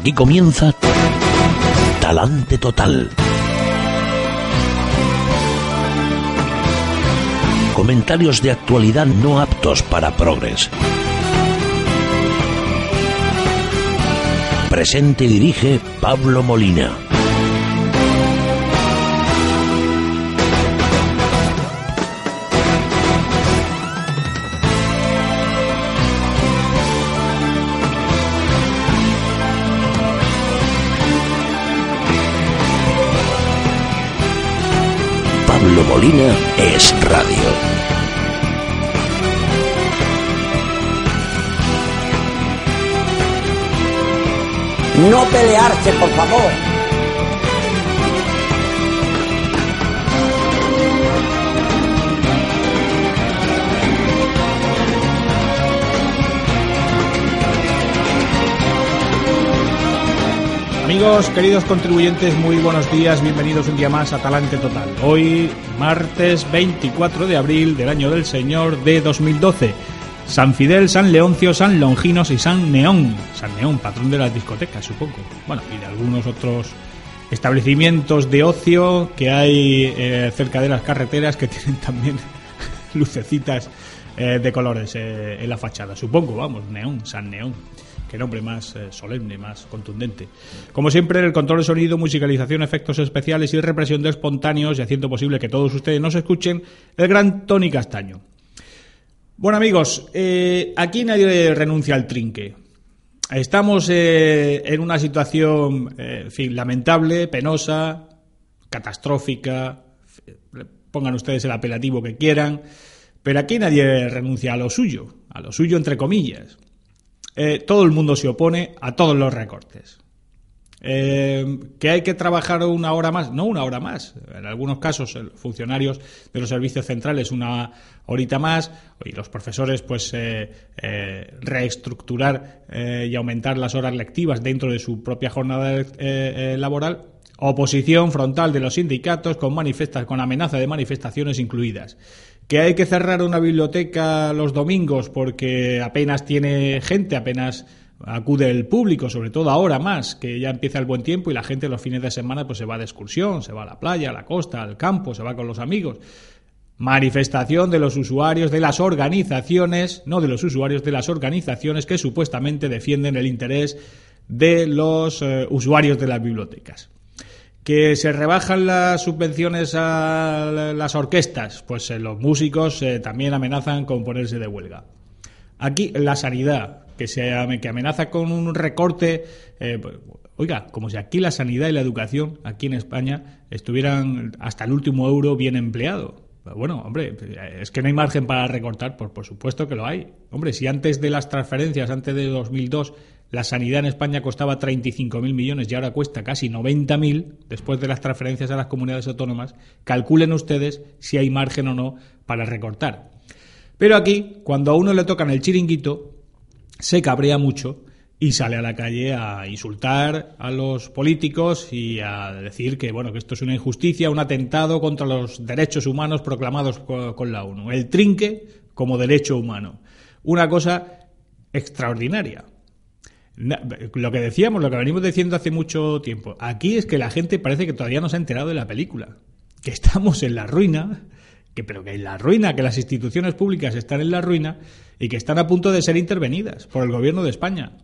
Aquí comienza Talante Total. Comentarios de actualidad no aptos para progres. Presente y dirige Pablo Molina. Molina es radio. No pelearse, por favor. Amigos, queridos contribuyentes, muy buenos días, bienvenidos un día más a Talante Total. Hoy, martes 24 de abril del año del Señor de 2012. San Fidel, San Leoncio, San Longinos y San Neón. San Neón, patrón de las discotecas, supongo. Bueno, y de algunos otros establecimientos de ocio que hay eh, cerca de las carreteras que tienen también lucecitas eh, de colores eh, en la fachada. Supongo, vamos, Neón, San Neón. Qué nombre más eh, solemne, más contundente. Como siempre, el control de sonido, musicalización, efectos especiales y represión de espontáneos y haciendo posible que todos ustedes nos escuchen, el gran Tony Castaño. Bueno amigos, eh, aquí nadie renuncia al trinque. Estamos eh, en una situación, lamentable, penosa, catastrófica, pongan ustedes el apelativo que quieran, pero aquí nadie renuncia a lo suyo, a lo suyo entre comillas. Eh, todo el mundo se opone a todos los recortes. Eh, que hay que trabajar una hora más, no una hora más. En algunos casos, funcionarios de los servicios centrales una horita más y los profesores, pues, eh, reestructurar y aumentar las horas lectivas dentro de su propia jornada laboral. Oposición frontal de los sindicatos con manifestas, con amenaza de manifestaciones incluidas. Que hay que cerrar una biblioteca los domingos porque apenas tiene gente, apenas acude el público, sobre todo ahora más, que ya empieza el buen tiempo y la gente los fines de semana pues se va de excursión, se va a la playa, a la costa, al campo, se va con los amigos. Manifestación de los usuarios de las organizaciones, no de los usuarios de las organizaciones que supuestamente defienden el interés de los eh, usuarios de las bibliotecas. Que se rebajan las subvenciones a las orquestas, pues eh, los músicos eh, también amenazan con ponerse de huelga. Aquí la sanidad, que, se, que amenaza con un recorte. eh, pues, oiga, como si aquí la sanidad y la educación, aquí en España, estuvieran hasta el último euro bien empleado. Bueno, hombre, es que no hay margen para recortar, pues por supuesto que lo hay. Hombre, si antes de las transferencias, antes de 2002, la sanidad en España costaba 35.000 millones y ahora cuesta casi 90.000, después de las transferencias a las comunidades autónomas, calculen ustedes si hay margen o no para recortar. Pero aquí, cuando a uno le tocan el chiringuito, se cabrea mucho y sale a la calle a insultar a los políticos y a decir que bueno que esto es una injusticia, un atentado contra los derechos humanos proclamados co- con la ONU. El trinque como derecho humano. Una cosa extraordinaria. Lo que decíamos, lo que venimos diciendo hace mucho tiempo, aquí es que la gente parece que todavía no se ha enterado de la película, que estamos en la ruina, que pero que en la ruina, que las instituciones públicas están en la ruina y que están a punto de ser intervenidas por el gobierno de España.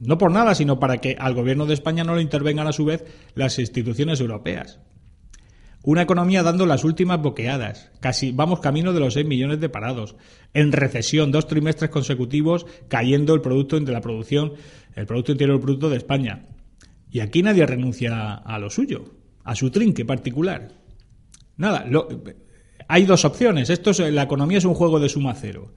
No por nada, sino para que al gobierno de España no lo intervengan a su vez las instituciones europeas. Una economía dando las últimas boqueadas. Casi vamos camino de los 6 millones de parados. En recesión, dos trimestres consecutivos cayendo el producto de la producción, el Producto Interior Bruto de España. Y aquí nadie renuncia a lo suyo, a su trinque particular. Nada, lo- hay dos opciones. Esto es, la economía es un juego de suma cero.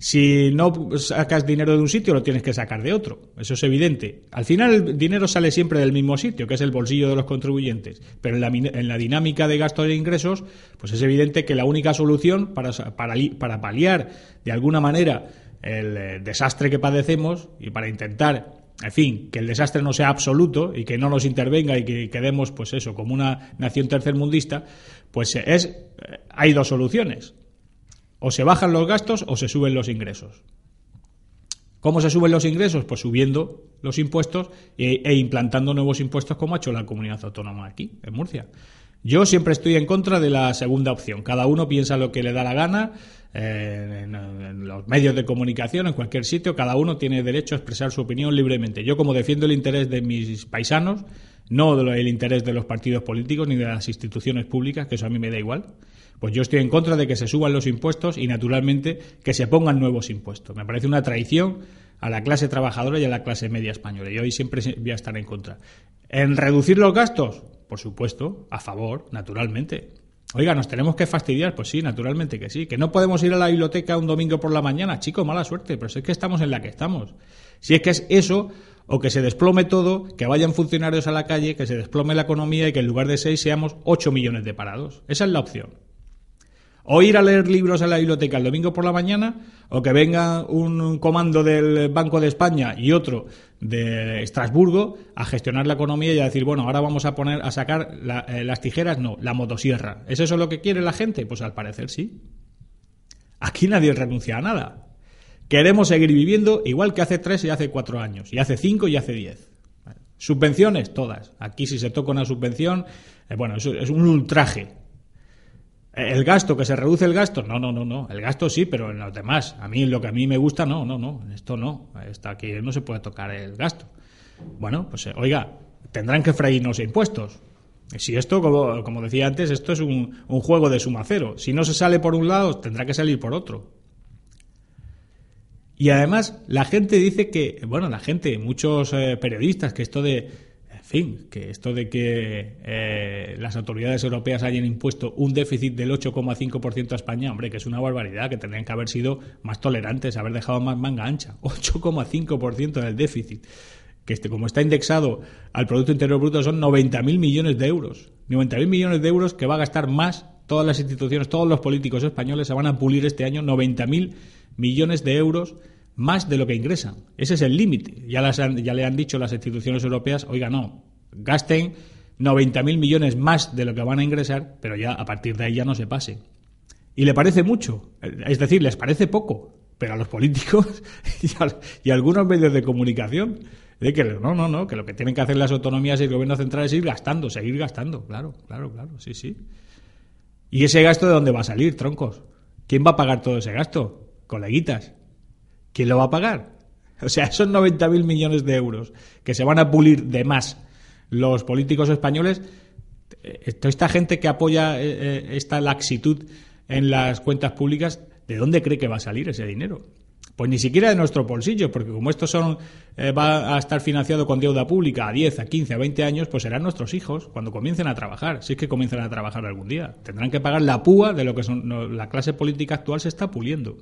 Si no sacas dinero de un sitio, lo tienes que sacar de otro. Eso es evidente. Al final, el dinero sale siempre del mismo sitio, que es el bolsillo de los contribuyentes. Pero en la, en la dinámica de gastos e ingresos, pues es evidente que la única solución para, para, para paliar de alguna manera el eh, desastre que padecemos y para intentar en fin, que el desastre no sea absoluto y que no nos intervenga y que quedemos, pues eso, como una nación tercermundista, pues eh, es, eh, hay dos soluciones. O se bajan los gastos o se suben los ingresos. ¿Cómo se suben los ingresos? Pues subiendo los impuestos e, e, implantando nuevos impuestos como ha hecho la comunidad autónoma aquí, en Murcia. Yo siempre estoy en contra de la segunda opción. Cada uno piensa lo que le da la gana eh, en, los medios de comunicación, en cualquier sitio. Cada uno tiene derecho a expresar su opinión libremente. Yo, como defiendo el interés de mis paisanos, no el interés de los partidos políticos ni de las instituciones públicas, que eso a mí me da igual, pues yo estoy en contra de que se suban los impuestos y, naturalmente, que se pongan nuevos impuestos. Me parece una traición a la clase trabajadora y a la clase media española. Y hoy siempre voy a estar en contra. ¿En reducir los gastos? Por supuesto, a favor, naturalmente. Oiga, ¿nos tenemos que fastidiar? Pues sí, naturalmente que sí. ¿Que no podemos ir a la biblioteca un domingo por la mañana? Chico, mala suerte, pero es que estamos en la que estamos. Si es que es eso, o que se desplome todo, que vayan funcionarios a la calle, que se desplome la economía y que en lugar de seis seamos ocho millones de parados. Esa es la opción. O ir a leer libros a la biblioteca el domingo por la mañana, o que venga un comando del Banco de España y otro de Estrasburgo a gestionar la economía y a decir, bueno, ahora vamos a poner a sacar eh, las tijeras, no, la motosierra. ¿Es eso lo que quiere la gente? Pues al parecer sí. Aquí nadie renuncia a nada. Queremos seguir viviendo igual que hace tres y hace cuatro años, y hace cinco y hace diez. Subvenciones, todas. Aquí si se toca una subvención, eh, bueno, eso es un ultraje el gasto, que se reduce el gasto, no, no, no, no. El gasto sí, pero en los demás. A mí, lo que a mí me gusta, no, no, no. Esto no. Está aquí no se puede tocar el gasto. Bueno, pues eh, oiga, tendrán que freírnos impuestos. Si esto, como, como, decía antes, esto es un, un, juego de suma cero. Si no se sale por un lado, tendrá que salir por otro. Y además, la gente dice que, bueno, la gente, muchos eh, periodistas, que esto de fin, que esto de que eh, las autoridades europeas hayan impuesto un déficit del 8,5% a España, hombre, que es una barbaridad, que tendrían que haber sido más tolerantes, haber dejado más manga ancha. 8,5% del déficit. Que este, como está indexado al Producto Interior Bruto son 90.000 millones de euros. 90.000 millones de euros que va a gastar más todas las instituciones, todos los políticos españoles se van a pulir este año 90.000 millones de euros más de lo que ingresan. Ese es el límite. Ya, ya le han dicho las instituciones europeas, oiga, no, gasten 90.000 millones más de lo que van a ingresar, pero ya a partir de ahí ya no se pase. Y le parece mucho, es decir, les parece poco, pero a los políticos y a, algunos medios de comunicación, de que no, no, no, que lo que tienen que hacer las autonomías y el gobierno central es ir gastando, seguir gastando, claro, claro, claro, sí, sí. ¿Y ese gasto de dónde va a salir, troncos? ¿Quién va a pagar todo ese gasto? Coleguitas. ¿Quién lo va a pagar? O sea, esos 90.000 millones de euros que se van a pulir de más los políticos españoles, eh, toda esta gente que apoya eh, eh, esta laxitud en las cuentas públicas, ¿de dónde cree que va a salir ese dinero? Pues ni siquiera de nuestro bolsillo, porque como esto son, va a estar financiado con deuda pública a 10, a 15, a 20 años, pues serán nuestros hijos cuando comiencen a trabajar, si es que comienzan a trabajar algún día. Tendrán que pagar la púa de lo que son, la clase política actual se está puliendo.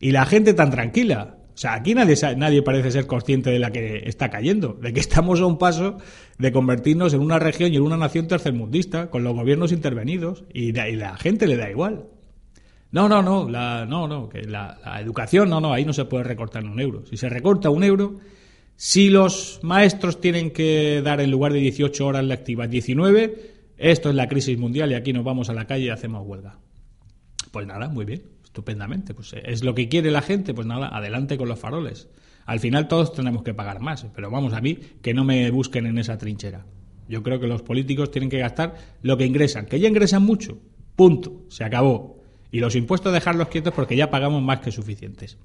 Y la gente tan tranquila. O sea, aquí nadie, nadie parece ser consciente de la que está cayendo, de que estamos a un paso de convertirnos en una región y en una nación tercermundista, con los gobiernos intervenidos, y, la gente le da igual. No, no, no, la, no, no, que la, educación, no, no, ahí no se puede recortar un euro. Si se recorta un euro, si los maestros tienen que dar en lugar de 18 horas lectivas 19, esto es la crisis mundial y aquí nos vamos a la calle y hacemos huelga. Pues nada, muy bien estupendamente. Pues eh, es lo que quiere la gente, pues nada, adelante con los faroles. Al final todos tenemos que pagar más, pero vamos a mí que no me busquen en esa trinchera. Yo creo que los políticos tienen que gastar lo que ingresan, que ya ingresan mucho, punto, se acabó. Y los impuestos dejarlos quietos porque ya pagamos más que suficientes.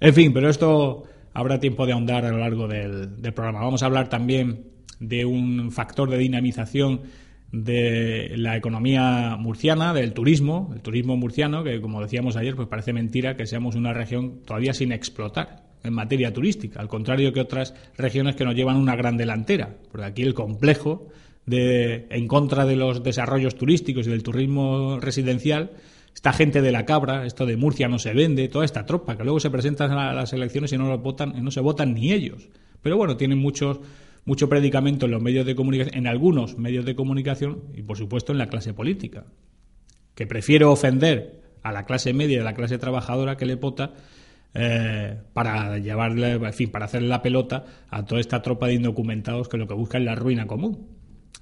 En fin, pero esto habrá tiempo de ahondar a lo largo del, del programa. Vamos a hablar también de un factor de dinamización de la economía murciana, del turismo, el turismo murciano, que como decíamos ayer, pues parece mentira que seamos una región todavía sin explotar en materia turística, al contrario que otras regiones que nos llevan una gran delantera, porque aquí el complejo de en contra de los desarrollos turísticos y del turismo residencial, esta gente de la cabra, esto de Murcia no se vende, toda esta tropa que luego se presentan a las elecciones y no votan, no se votan ni ellos. Pero bueno, tienen muchos mucho predicamento en los medios de comunicación, en algunos medios de comunicación y por supuesto en la clase política, que prefiero ofender a la clase media y a la clase trabajadora que le pota eh, para llevarle, en fin, para hacerle la pelota a toda esta tropa de indocumentados que lo que busca es la ruina común.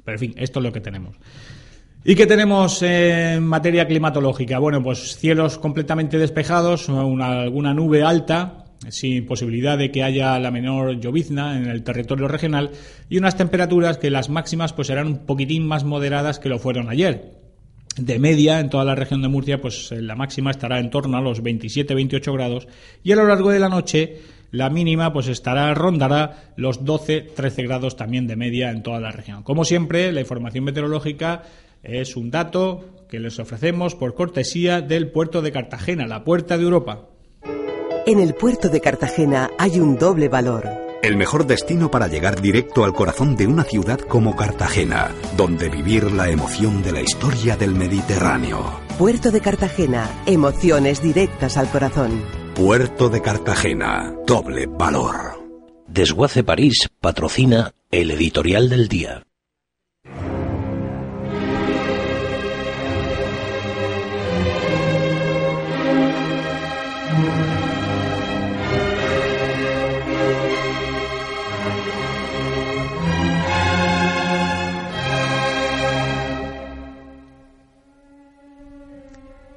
Pero en fin, esto es lo que tenemos. ¿Y qué tenemos en materia climatológica? Bueno, pues cielos completamente despejados, una, alguna nube alta sin posibilidad de que haya la menor llovizna en el territorio regional y unas temperaturas que las máximas pues serán un poquitín más moderadas que lo fueron ayer. De media, en toda la región de Murcia, pues la máxima estará en torno a los 27-28 grados y a lo largo de la noche la mínima pues estará rondará los 12-13 grados también de media en toda la región. Como siempre, la información meteorológica es un dato que les ofrecemos por cortesía del puerto de Cartagena, la puerta de Europa. En el puerto de Cartagena hay un doble valor. El mejor destino para llegar directo al corazón de una ciudad como Cartagena, donde vivir la emoción de la historia del Mediterráneo. Puerto de Cartagena, emociones directas al corazón. Puerto de Cartagena, doble valor. Desguace París patrocina el editorial del día.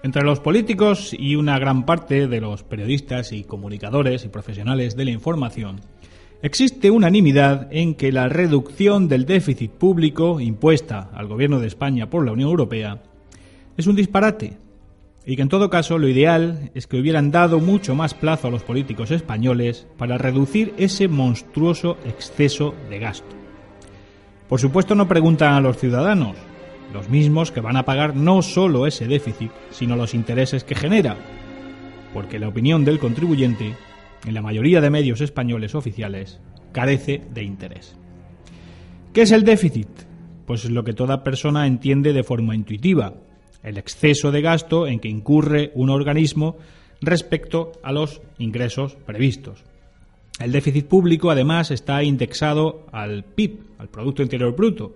Entre los políticos y una gran parte de los periodistas y comunicadores y profesionales de la información, existe unanimidad en que la reducción del déficit público impuesta al Gobierno de España por la Unión Europea es un disparate y que en todo caso lo ideal es que hubieran dado mucho más plazo a los políticos españoles para reducir ese monstruoso exceso de gasto. Por supuesto no preguntan a los ciudadanos, los mismos que van a pagar no solo ese déficit, sino los intereses que genera, porque la opinión del contribuyente, en la mayoría de medios españoles oficiales, carece de interés. ¿Qué es el déficit? Pues es lo que toda persona entiende de forma intuitiva, el exceso de gasto en que incurre un organismo respecto a los ingresos previstos. El déficit público, además, está indexado al PIB, al Producto Interior Bruto,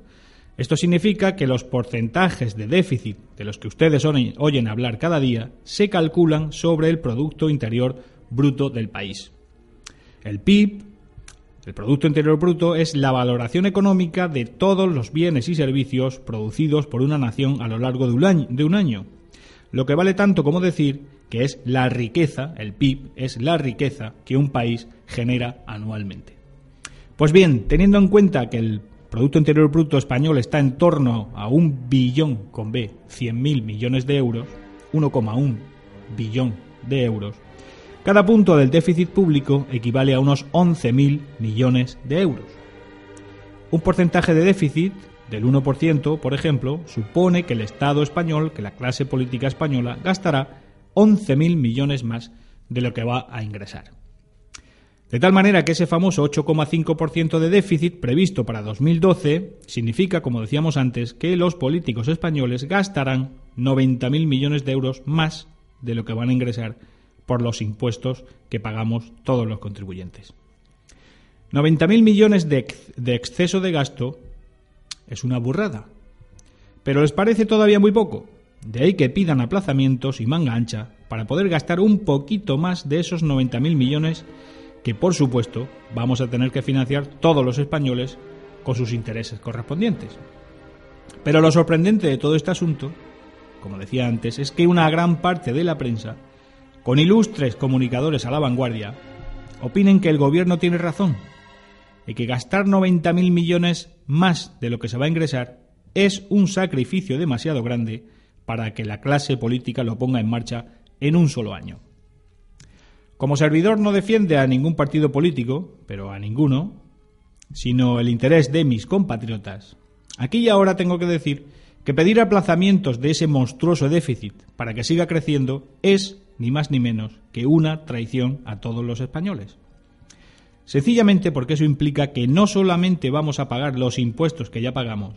esto significa que los porcentajes de déficit de los que ustedes oyen hablar cada día se calculan sobre el Producto Interior Bruto del país. El PIB, el Producto Interior Bruto, es la valoración económica de todos los bienes y servicios producidos por una nación a lo largo de un año, de un año lo que vale tanto como decir que es la riqueza, el PIB es la riqueza que un país genera anualmente. Pues bien, teniendo en cuenta que el Producto Interior Bruto español está en torno a un billón con B, 100.000 millones de euros, 1,1 billón de euros. Cada punto del déficit público equivale a unos 11.000 millones de euros. Un porcentaje de déficit del 1%, por ejemplo, supone que el Estado español, que la clase política española, gastará 11.000 millones más de lo que va a ingresar. De tal manera que ese famoso 8,5% de déficit previsto para 2012 significa, como decíamos antes, que los políticos españoles gastarán 90.000 millones de euros más de lo que van a ingresar por los impuestos que pagamos todos los contribuyentes. 90.000 millones de, exceso de gasto es una burrada. Pero les parece todavía muy poco. De ahí que pidan aplazamientos y manga ancha para poder gastar un poquito más de esos 90.000 millones que por supuesto vamos a tener que financiar todos los españoles con sus intereses correspondientes. Pero lo sorprendente de todo este asunto, como decía antes, es que una gran parte de la prensa, con ilustres comunicadores a la vanguardia, opinen que el gobierno tiene razón y que gastar 90.000 millones más de lo que se va a ingresar es un sacrificio demasiado grande para que la clase política lo ponga en marcha en un solo año. Como servidor no defiende a ningún partido político, pero a ninguno, sino el interés de mis compatriotas. Aquí y ahora tengo que decir que pedir aplazamientos de ese monstruoso déficit para que siga creciendo es ni más ni menos que una traición a todos los españoles. Sencillamente porque eso implica que no solamente vamos a pagar los impuestos que ya pagamos,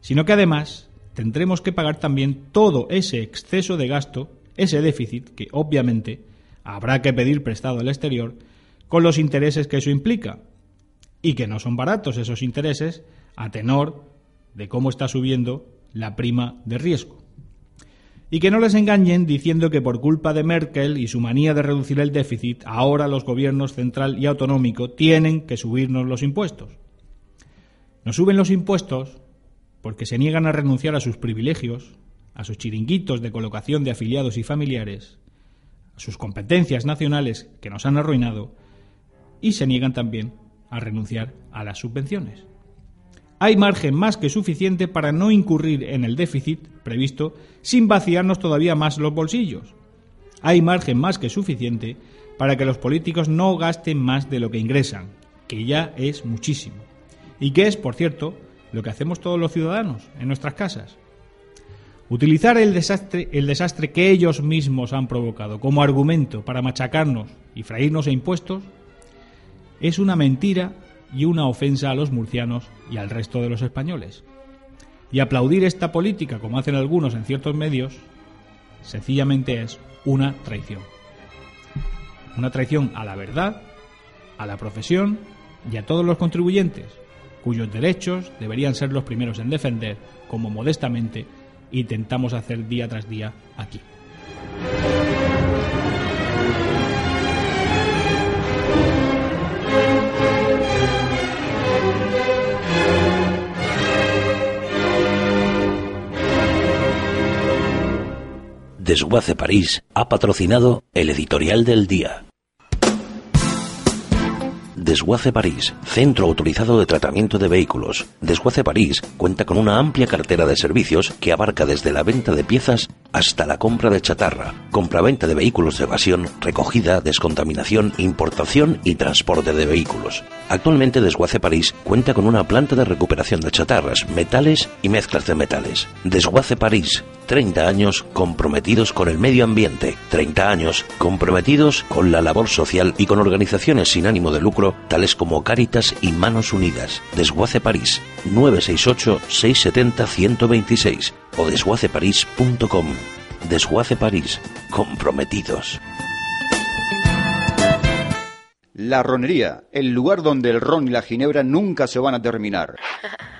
sino que además tendremos que pagar también todo ese exceso de gasto, ese déficit que obviamente habrá que pedir prestado al exterior con los intereses que eso implica. Y que no son baratos esos intereses a tenor de cómo está subiendo la prima de riesgo. Y que no les engañen diciendo que por culpa de Merkel y su manía de reducir el déficit, ahora los gobiernos central y autonómico tienen que subirnos los impuestos. Nos suben los impuestos porque se niegan a renunciar a sus privilegios, a sus chiringuitos de colocación de afiliados y familiares, sus competencias nacionales que nos han arruinado y se niegan también a renunciar a las subvenciones. Hay margen más que suficiente para no incurrir en el déficit previsto sin vaciarnos todavía más los bolsillos. Hay margen más que suficiente para que los políticos no gasten más de lo que ingresan, que ya es muchísimo. Y que es, por cierto, lo que hacemos todos los ciudadanos en nuestras casas. Utilizar el desastre, el desastre que ellos mismos han provocado como argumento para machacarnos y freírnos a impuestos es una mentira y una ofensa a los murcianos y al resto de los españoles. Y aplaudir esta política, como hacen algunos en ciertos medios, sencillamente es una traición. Una traición a la verdad, a la profesión y a todos los contribuyentes, cuyos derechos deberían ser los primeros en defender, como modestamente intentamos hacer día tras día aquí. Desguace París ha patrocinado el editorial del día. Desguace París, centro autorizado de tratamiento de vehículos. Desguace París cuenta con una amplia cartera de servicios que abarca desde la venta de piezas hasta la compra de chatarra, compra-venta de vehículos de evasión, recogida, descontaminación, importación y transporte de vehículos. Actualmente Desguace París cuenta con una planta de recuperación de chatarras, metales y mezclas de metales. Desguace París, 30 años comprometidos con el medio ambiente, 30 años comprometidos con la labor social y con organizaciones sin ánimo de lucro tales como Cáritas y Manos Unidas. Desguace París, 968-670-126 o desguaceparís.com. Desguace París, comprometidos. La ronería, el lugar donde el ron y la ginebra nunca se van a terminar.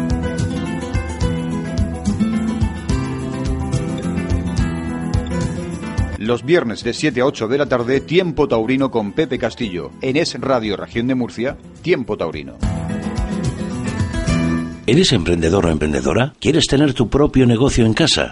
Los viernes de 7 a 8 de la tarde, Tiempo Taurino con Pepe Castillo. En Es Radio Región de Murcia, Tiempo Taurino. ¿Eres emprendedor o emprendedora? ¿Quieres tener tu propio negocio en casa?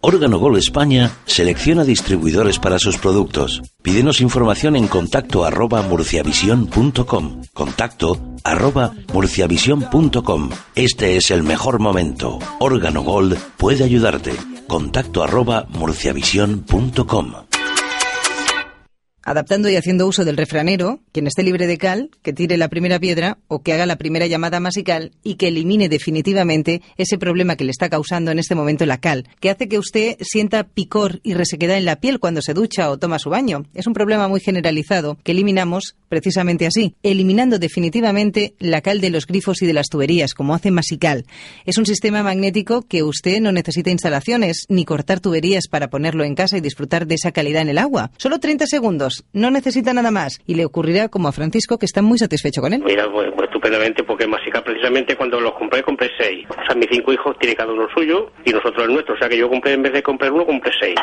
Órgano Gol España selecciona distribuidores para sus productos. Pídenos información en contacto arroba murciavision.com. Contacto arroba murciavision.com. Este es el mejor momento. Órgano Gold puede ayudarte contacto arroba murciavision.com. Adaptando y haciendo uso del refranero, quien esté libre de cal, que tire la primera piedra o que haga la primera llamada masical y que elimine definitivamente ese problema que le está causando en este momento la cal, que hace que usted sienta picor y resequedad en la piel cuando se ducha o toma su baño. Es un problema muy generalizado que eliminamos precisamente así, eliminando definitivamente la cal de los grifos y de las tuberías, como hace Masical. Es un sistema magnético que usted no necesita instalaciones ni cortar tuberías para ponerlo en casa y disfrutar de esa calidad en el agua. Solo 30 segundos, no necesita nada más y le ocurrirá como a Francisco que está muy satisfecho con él. Mira, pues, pues estupendamente porque Masical precisamente cuando los compré compré seis. O sea, mis cinco hijos tienen cada uno suyo y nosotros el nuestro. O sea que yo compré en vez de comprar uno compré seis.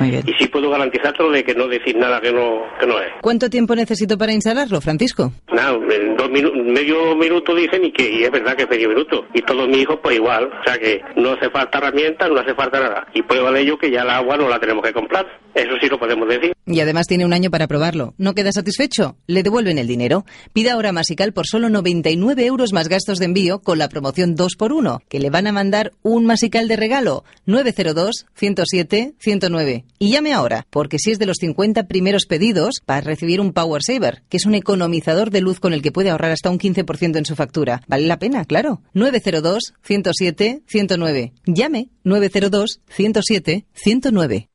Muy bien. Y sí puedo garantizártelo de que no decir nada que no, que no es. ¿Cuánto tiempo necesito para instalarlo, Francisco? Nada, en dos minu- medio minuto dicen y que y es verdad que es medio minuto. Y todos mis hijos pues igual. O sea que no hace falta herramientas, no hace falta nada. Y prueba de ello que ya el agua no la tenemos que comprar. Eso sí lo podemos decir. Y además tiene un año para probarlo. ¿No queda satisfecho? Le devuelven el dinero. Pida ahora Masical por solo 99 euros más gastos de envío con la promoción 2x1, que le van a mandar un Masical de regalo. 902-107-109. Y llame ahora, porque si es de los 50 primeros pedidos, va a recibir un Power Saver, que es un economizador de luz con el que puede ahorrar hasta un 15% en su factura. Vale la pena, claro. 902-107-109. Llame 902-107-109.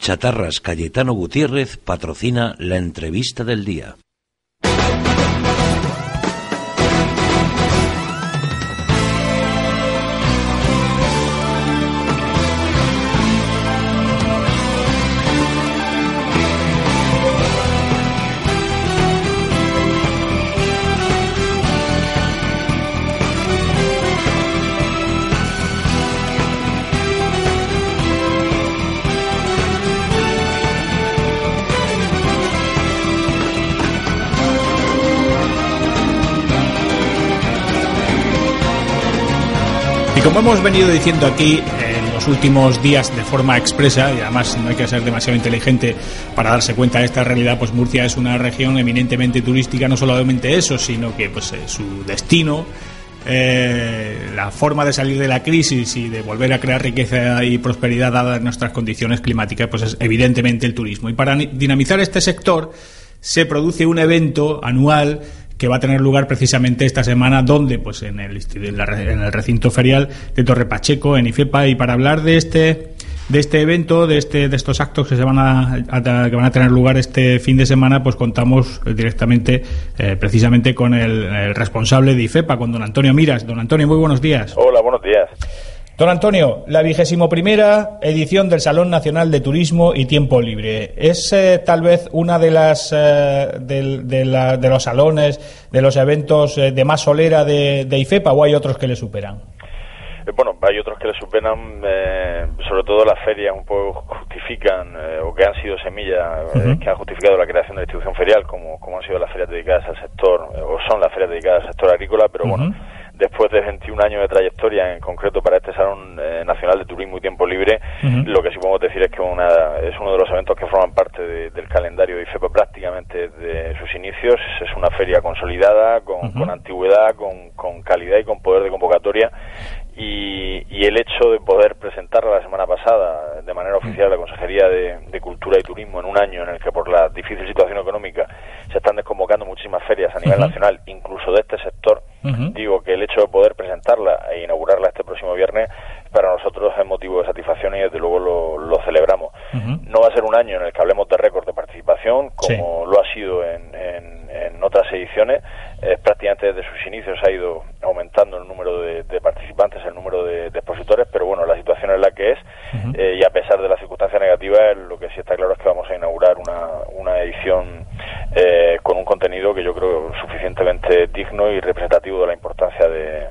Chatarras Cayetano Gutiérrez patrocina la entrevista del día. Y como hemos venido diciendo aquí en los últimos días de forma expresa, y además no hay que ser demasiado inteligente para darse cuenta de esta realidad, pues Murcia es una región eminentemente turística, no solamente eso, sino que pues eh, su destino, eh, la forma de salir de la crisis y de volver a crear riqueza y prosperidad dadas nuestras condiciones climáticas, pues es evidentemente el turismo. Y para dinamizar este sector se produce un evento anual que va a tener lugar precisamente esta semana, donde pues en el, en el recinto ferial de Torre Pacheco, en IFEPA, y para hablar de este de este evento, de este de estos actos que se van a, que van a tener lugar este fin de semana, pues contamos directamente, eh, precisamente con el, el responsable de IFEPA, con don Antonio Miras. Don Antonio, muy buenos días. Hola, buenos días. Don Antonio, la vigésimo primera edición del Salón Nacional de Turismo y Tiempo Libre. ¿Es eh, tal vez una de las eh, de, la- de los salones, de los eventos eh, de más solera de, de IFEPA o hay otros que le superan? Eh, Bueno, hay otros que le superan, eh, sobre todo las ferias un poco justifican o que han sido semillas que han justificado la creación de la institución ferial, como, como han sido las ferias dedicadas al sector, o son las ferias dedicadas al sector agrícola, pero bueno, después de 21 años de trayectoria, en concreto para este Salón eh, Nacional de Turismo y Tiempo Libre, lo que sí podemos decir es que una, es uno de los eventos que forman parte de- del calendario de IFEPA prácticamente desde sus inicios. Es una feria consolidada, con, antigüedad, con, con calidad y con poder de convocatoria. Y, y el hecho de poder presentarla la semana pasada de manera oficial a la Consejería de, de Cultura y Turismo en un año en el que por la difícil situación económica se están desconvocando muchísimas ferias a nivel nacional, incluso de este sector, Ujú. digo que el hecho de poder presentarla e inaugurarla este próximo viernes para nosotros es motivo de satisfacción y desde luego lo, lo celebramos. Ujú. No va a ser un año en el que hablemos de récord de participación, Sí. como lo ha sido en, en- en otras ediciones. Eh, prácticamente desde sus inicios ha ido aumentando el número de, de participantes, el número de, de expositores, pero bueno, la situación es la que es Ujú. eh, y a pesar de las circunstancias negativas, lo que sí está claro es que vamos a inaugurar una, una edición eh, con un contenido que yo creo suficientemente digno y representativo de la importancia de-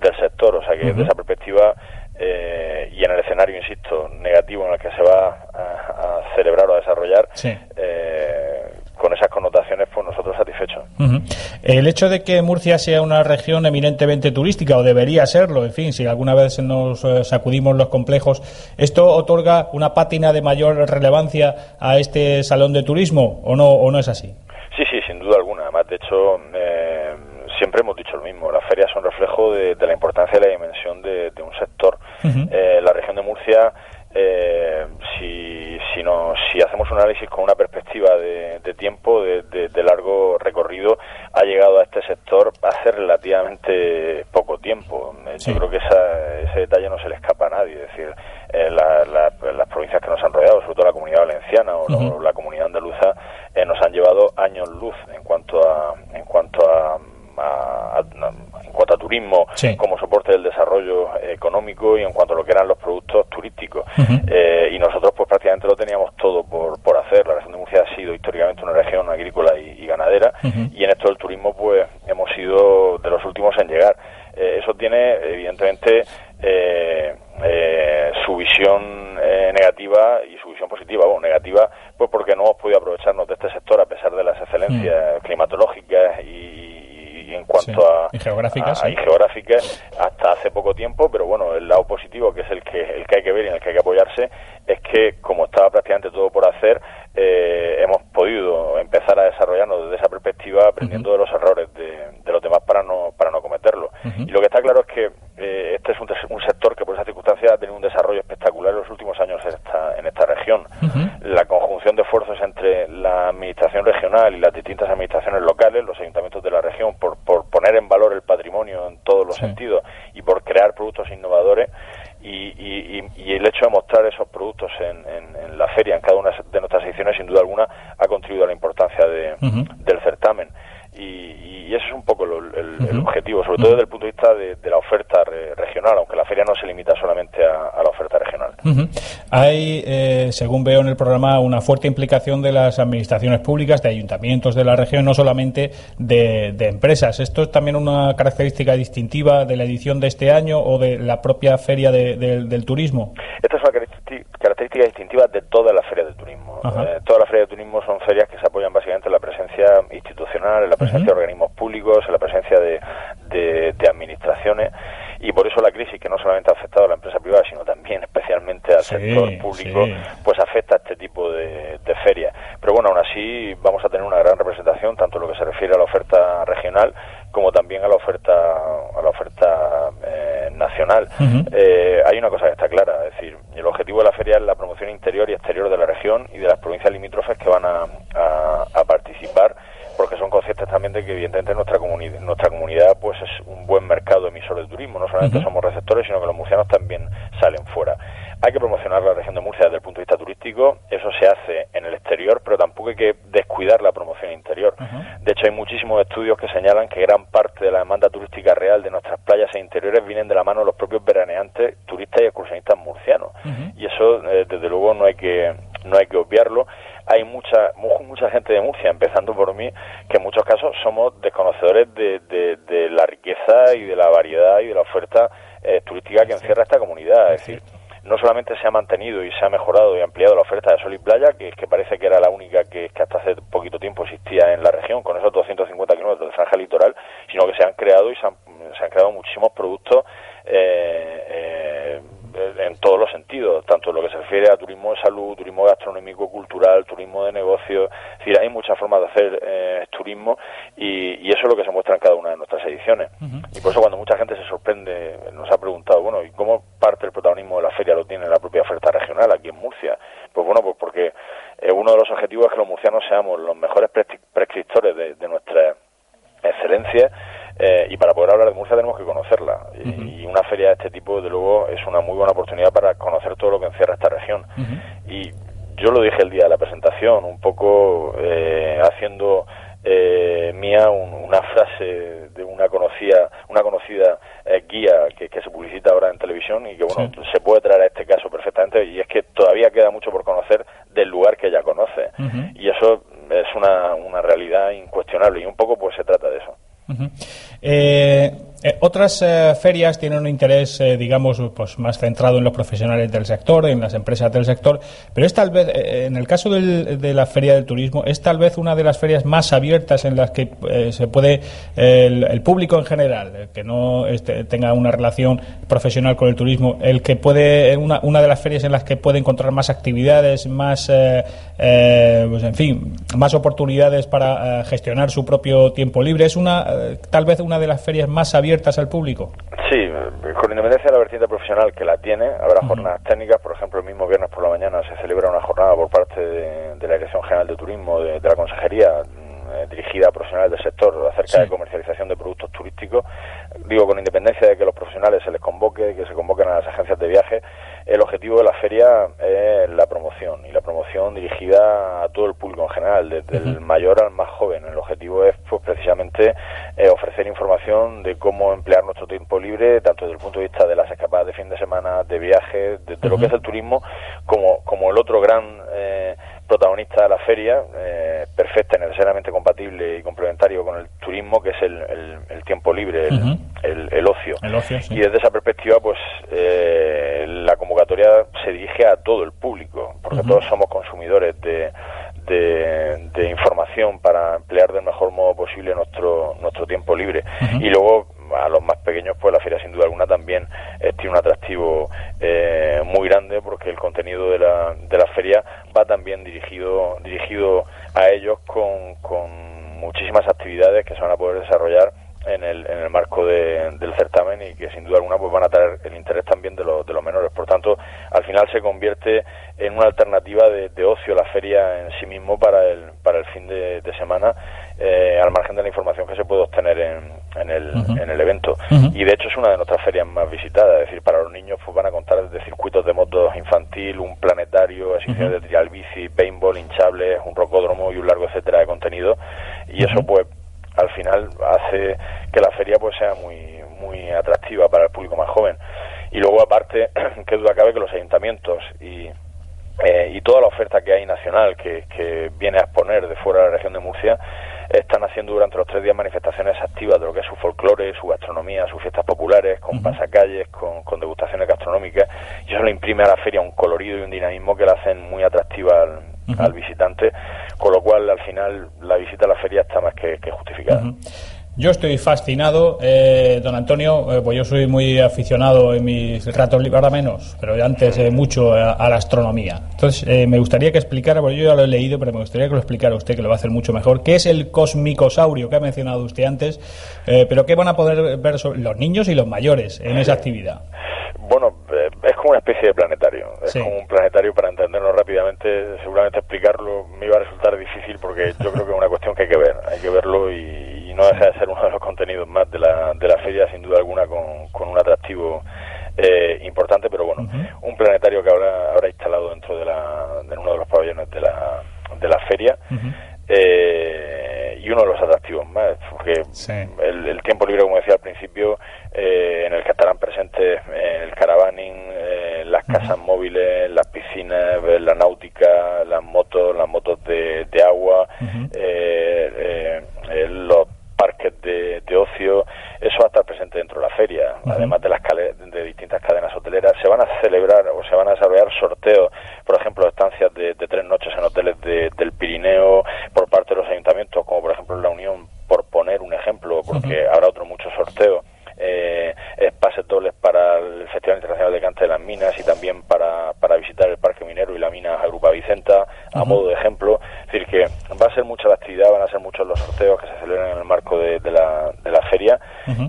del sector. O sea que Ujú. desde esa perspectiva eh, y en el escenario, insisto, negativo en el que se va a, a celebrar o a desarrollar, Sí. eh, con esas connotaciones, pues nosotros satisfechos. Ujú. El hecho de que Murcia sea una región eminentemente turística, o debería serlo, en fin, si alguna vez nos eh, sacudimos los complejos, ¿esto otorga una pátina de mayor relevancia a este salón de turismo o no, o no es así? Sí, sí, sin duda alguna. Además, de hecho, eh, siempre hemos dicho lo mismo. Las ferias son reflejo de, de la importancia y la dimensión de, de un sector. Ujú. Eh, la región de Murcia, eh, si, si, no, si hacemos un análisis con una perspectiva de, de tiempo, de, de- de largo recorrido, ha llegado a este sector hace relativamente poco tiempo. Eh, Yo creo que esa- ese detalle no se le escapa a nadie. Es decir, eh, la- la- las provincias que nos han rodeado, sobre todo la comunidad valenciana o, Ujú. o la comunidad andaluza, eh, nos han llevado años luz en cuanto a en cuanto a, a- a- en cuanto a turismo Sí. como soporte del desarrollo económico y en cuanto a lo que eran los productos turísticos. Eh, y nosotros pues prácticamente lo teníamos todo por, por hacer. La región de Murcia ha sido históricamente una región agrícola y, y ganadera y en esto del turismo pues hemos sido de los últimos en llegar. Eh, eso tiene evidentemente eh, eh, su visión eh, negativa y su visión positiva. Bueno, negativa pues porque no hemos podido aprovecharnos de este sector a pesar de las excelencias climatológicas y, y en cuanto Sí. a Y geográficas, a- sí. y geográficas hasta hace poco tiempo, pero bueno, el lado positivo, que es el que, el que hay que ver y en el que hay que apoyarse, es que como estaba prácticamente todo por hacer, eh, hemos podido empezar a desarrollarnos desde esa perspectiva, aprendiendo de los errores de, de los demás para no, para no cometerlo. Y lo que está claro es que eh, este es un, tes- un sector que por esa circunstancia ha tenido un desarrollo espectacular en los últimos años en esta, en esta región. La conjunción de esfuerzos entre la administración regional y las distintas administraciones locales, los ayuntamientos de la región, por, por poner en valor el patrimonio en todos los sentidos y por crear productos innovadores y, y- y- y el hecho de mostrar esos productos en, en- en la feria, en cada una de nuestras ediciones, sin duda alguna, ha contribuido a la importancia de- del certamen. Y, y ese es un poco lo- el, el objetivo, sobre todo desde el punto de vista de, de la oferta re- regional, aunque la feria no se limita solamente a, a la oferta regional. Ujú. Hay, eh, según veo en el programa, una fuerte implicación de las administraciones públicas, de ayuntamientos de la región, no solamente de, de empresas. ¿Esto es también una característica distintiva de la edición de este año o de la propia feria de- del- del turismo? Esta es una característica distintiva de todas las ferias de turismo. Eh, todas las ferias de turismo son ferias que se apoyan básicamente en la presencia institucional, en la presencia públicos, en la presencia de, de- de administraciones. Y por eso la crisis, que no solamente ha afectado a la empresa privada, sino también Sí, sector público, sí. pues afecta a este tipo de, de ferias. Pero bueno, aún así vamos a tener una gran representación, tanto en lo que se refiere a la oferta regional como también a la oferta a la oferta eh, nacional una cosa que está clara, es decir, el objetivo de la feria es la promoción interior y exterior de la región y de las provincias limítrofes que van a, a- a participar porque son conscientes también de que evidentemente nuestra comunidad nuestra comunidad pues es un buen mercado emisor de turismo no solamente Ujú. somos receptores sino que los murcianos también salen fuera hay que promocionar la región de Murcia desde el punto de vista turístico eso se hace en el exterior pero tampoco hay que descuidar la promoción interior de hecho hay muchísimos estudios que señalan que gran parte de la demanda turística real de nuestras playas e interiores vienen de la mano de los propios veraneantes turistas y excursionistas murcianos y eso eh, desde luego no hay que no hay que obviarlo hay mucha mu- mucha gente de Murcia empezando por mí que en muchos casos somos desconocedores de, de- de la riqueza y de la variedad y de la oferta eh, turística que encierra esta comunidad es decir no solamente se ha mantenido y se ha mejorado y ampliado la oferta de sol y playa, que, que parece que era la única que, que hasta hace poquito tiempo existía en la región, con esos 250 kilómetros de franja litoral, sino que se han creado y se han, se han creado muchísimos productos eh, eh, en todos los sentidos, tanto en lo que se refiere a turismo de salud, turismo gastronómico, cultural, turismo de negocio, es decir, hay muchas formas de hacer eh, turismo y, y eso es lo que se muestra en cada una de nuestras ediciones. Y por eso cuando mucha gente se sorprende, nos ha preguntado, bueno, ¿y cómo parte el protagonismo de la feria lo tiene la propia oferta regional aquí en Murcia? Pues bueno, pues porque uno de los objetivos es que los murcianos seamos los mejores prescri- prescriptores de, de nuestra excelencia eh, y para poder hablar de Murcia tenemos que conocerla. Y, y una feria de este tipo desde luego es una muy buena oportunidad para conocer todo lo que encierra esta región. Y yo lo dije el día de la presentación un poco eh, haciendo eh, mía un- una frase de una conocida eh, guía que, que se publicita ahora en televisión y que bueno se puede traer a este caso perfectamente y es que todavía queda mucho por conocer del lugar que ella conoce y eso es una, una realidad incuestionable y un poco pues se trata de eso Ujú. Eh, eh, otras eh, ferias tienen un interés, eh, digamos, pues más centrado en los profesionales del sector, en las empresas del sector, pero es tal vez, eh, en el caso del- de la feria del turismo, es tal vez una de las ferias más abiertas en las que se puede el, el público en general, que no este, tenga una relación profesional con el turismo, el que puede una, de las ferias en las que puede encontrar más actividades, más, pues en fin, más oportunidades para gestionar su propio tiempo libre. Es una, tal vez una de las ferias más abiertas al público. Sí, con independencia de la vertiente profesional que la tiene, habrá jornadas técnicas. Por ejemplo, el mismo viernes por la mañana se celebra una jornada por parte de, de la Dirección General de Turismo de, de la Consejería, mm, eh, dirigida a profesionales del sector acerca de comercialización de productos turísticos. digo con independencia de que los profesionales se les convoque, que se convoquen a las agencias de viaje, el objetivo de la feria es la promoción y la promoción dirigida a todo el público en general, desde el mayor al más joven. El objetivo es pues precisamente eh, ofrecer información de cómo emplear nuestro tiempo libre, tanto desde el punto de vista de las escapadas de fin de semana, de viajes, de, de lo que es el turismo, como, como el otro gran eh, protagonista de la feria, eh, perfecta y necesariamente compatible y complementario con el turismo, que es el, el- el tiempo libre, el, ocio. El ocio, sí. Y desde esa perspectiva, pues eh, la convocatoria se dirige a todo el público, porque todos somos consumidores de, de, de información para emplear del mejor modo posible nuestro, nuestro tiempo libre. Y luego a los más pequeños, pues la feria sin duda alguna también eh, tiene un atractivo eh, muy grande porque el contenido de la, de la feria va también dirigido, dirigido a ellos con, con muchísimas actividades que se van a poder desarrollar en el, en el marco de- del certamen y que sin duda alguna pues van a traer el interés también de, los de los menores. Por tanto, al final se convierte en una alternativa de, de ocio la feria en sí mismo para el, para el fin de, de semana, eh, al margen de la información que se puede obtener en, en, el, en el evento. Y de hecho es una de nuestras ferias más visitadas, es decir, para los niños pues van a contar desde circuitos de motos infantil, un planetario, exhibiciones de trial bici, paintball, hinchables, un rocódromo y un largo etcétera de contenido. Y eso pues al final hace que la feria pues sea muy muy atractiva para el público más joven. Y luego aparte que duda cabe que los ayuntamientos y eh, y toda la oferta que hay nacional que, que viene a exponer de fuera de la región de Murcia están haciendo durante los tres días manifestaciones activas de lo que es su folclore, su gastronomía, sus fiestas populares, con pasacalles, con, con degustaciones gastronómicas, y eso le imprime a la feria un colorido y un dinamismo que la hacen muy atractiva al, al visitante, con lo cual al final la visita a la feria está más que, que justificada. Yo estoy fascinado, eh, don Antonio, eh, pues yo soy muy aficionado en mis ratos libres, ahora menos, pero antes eh, mucho a, a la astronomía. Entonces, eh, me gustaría que explicara, porque yo ya lo he leído, pero me gustaría que lo explicara usted, que lo va a hacer mucho mejor, qué es el cosmicosaurio que ha mencionado usted antes, eh, pero qué van a poder ver sobre los niños y los mayores en esa actividad. Bueno, es como una especie de planetario. Es Sí. como un planetario para entenderlo rápidamente. Seguramente explicarlo me iba a resultar difícil porque yo creo que es una cuestión que hay que ver. Hay que verlo y, y no deja de ser uno de los contenidos más de la, de la feria, sin duda alguna, con, con un atractivo eh, importante. Pero bueno, un planetario que ahora habrá instalado dentro de, la, de uno de los pabellones de la, de la feria. Eh, y uno de los atractivos más, porque el, el tiempo libre, como decía al principio, eh, en el que estarán presentes eh, el caravaning, eh, las casas móviles, las piscinas, eh, la náutica, las motos, las motos de, de agua, los parques de, de ocio, eso va a estar presente dentro de la feria, además de las de distintas cadenas hoteleras. Se van a celebrar o se van a desarrollar sorteos, por ejemplo, estancias de, de tres noches en hoteles de- del Pirineo por parte de los ayuntamientos, como por ejemplo la Unión, por poner un ejemplo, porque habrá otro mucho sorteo. Eh, es pases dobles para el Festival Internacional de Cante de las Minas y también para, para visitar el Parque Minero y la mina Agrupa Vicenta, a modo de ejemplo. Es decir, que va a ser mucha la actividad, van a ser muchos los sorteos que se celebran en el marco de, de la, de la feria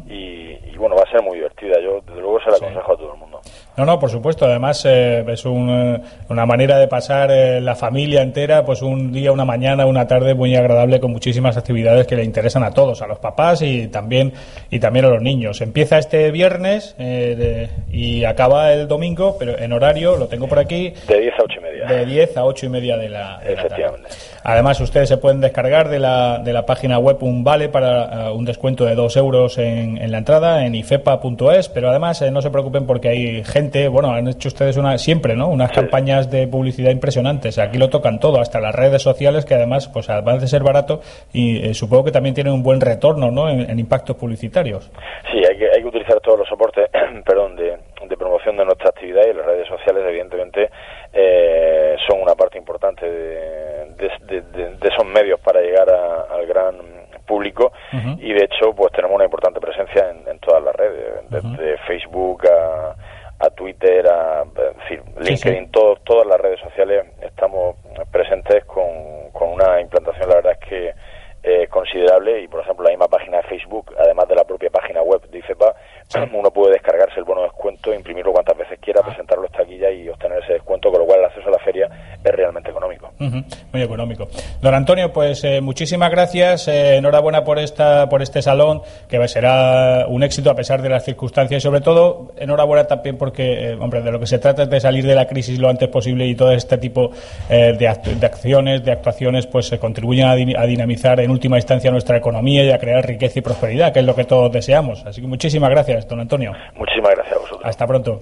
y, y, bueno, va a ser muy divertida. Yo, desde luego, se la aconsejo a todo el mundo. No, no, por supuesto. Además, eh, es un, eh, una manera de pasar eh, la familia entera, pues un día, una mañana, una tarde muy agradable con muchísimas actividades que le interesan a todos, a los papás y también y también a los niños. Empieza este viernes eh, de- y acaba el domingo, pero en horario lo tengo por aquí De 10 a 8 y media. de 10 a 8 y media de la, de la tarde. Además, ustedes se pueden descargar de la, de la página web un vale para eh, un descuento de 2 euros en, en la entrada en ifepa.es, pero además no se preocupen porque hay gente, bueno, han hecho ustedes una, siempre, ¿no? Unas campañas de publicidad impresionantes. Aquí lo tocan todo, hasta las redes sociales, que además, pues además de ser barato, y eh, supongo que también tienen un buen retorno, ¿no? En, en impactos publicitarios. Sí, hay que, hay que utilizar todos los soportes perdón, de, de promoción de nuestra actividad y las redes sociales, evidentemente, eh, son una parte importante de, de- de- de- de esos medios para llegar a- al gran público y, de hecho, pues tenemos una importante presencia en, en todas las redes, desde Facebook a, a Twitter, a decir, LinkedIn, todo- todas las redes sociales estamos presentes con, con una implantación, la verdad es que eh, considerable. Y por ejemplo la misma página de Facebook, además de la propia página web de IFEPA, uno puede descargarse el bono de descuento, imprimirlo cuantas veces quiera, presentarlo en taquilla y obtener ese descuento, con lo cual el acceso a la feria es realmente económico. Muy económico. Don Antonio, pues eh, muchísimas gracias, eh, enhorabuena por esta por este salón, que será un éxito a pesar de las circunstancias y sobre todo enhorabuena también porque, eh, hombre, de lo que se trata es de salir de la crisis lo antes posible y todo este tipo eh, de, act- de acciones, de actuaciones, pues se contribuyen a, din- a dinamizar en última instancia nuestra economía y a crear riqueza y prosperidad, que es lo que todos deseamos. Así que muchísimas gracias, don Antonio. Muchísimas gracias a vosotros. Hasta pronto.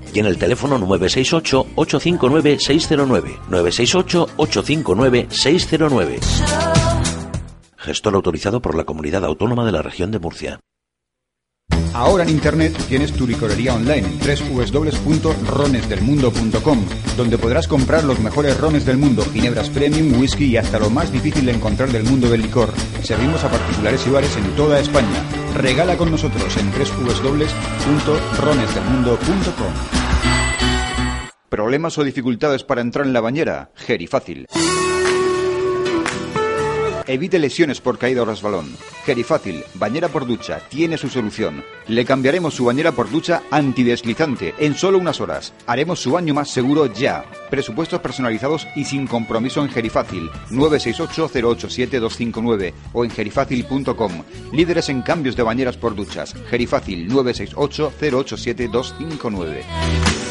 y en el teléfono 968-859-609. 968-859-609. Gestor autorizado por la Comunidad Autónoma de la Región de Murcia. Ahora en Internet tienes tu licorería online, www.ronesdelmundo.com, donde podrás comprar los mejores rones del mundo, ginebras premium, whisky y hasta lo más difícil de encontrar del mundo del licor. Servimos a particulares y bares en toda España. Regala con nosotros en www.ronesdelmundo.com. ¿Problemas o dificultades para entrar en la bañera? Gerifácil. Evite lesiones por caída o resbalón. Gerifácil, bañera por ducha, tiene su solución. Le cambiaremos su bañera por ducha antideslizante en solo unas horas. Haremos su baño más seguro ya. Presupuestos personalizados y sin compromiso en Gerifácil 968-087-259 o en gerifácil.com. Líderes en cambios de bañeras por duchas. Gerifácil 968-087-259.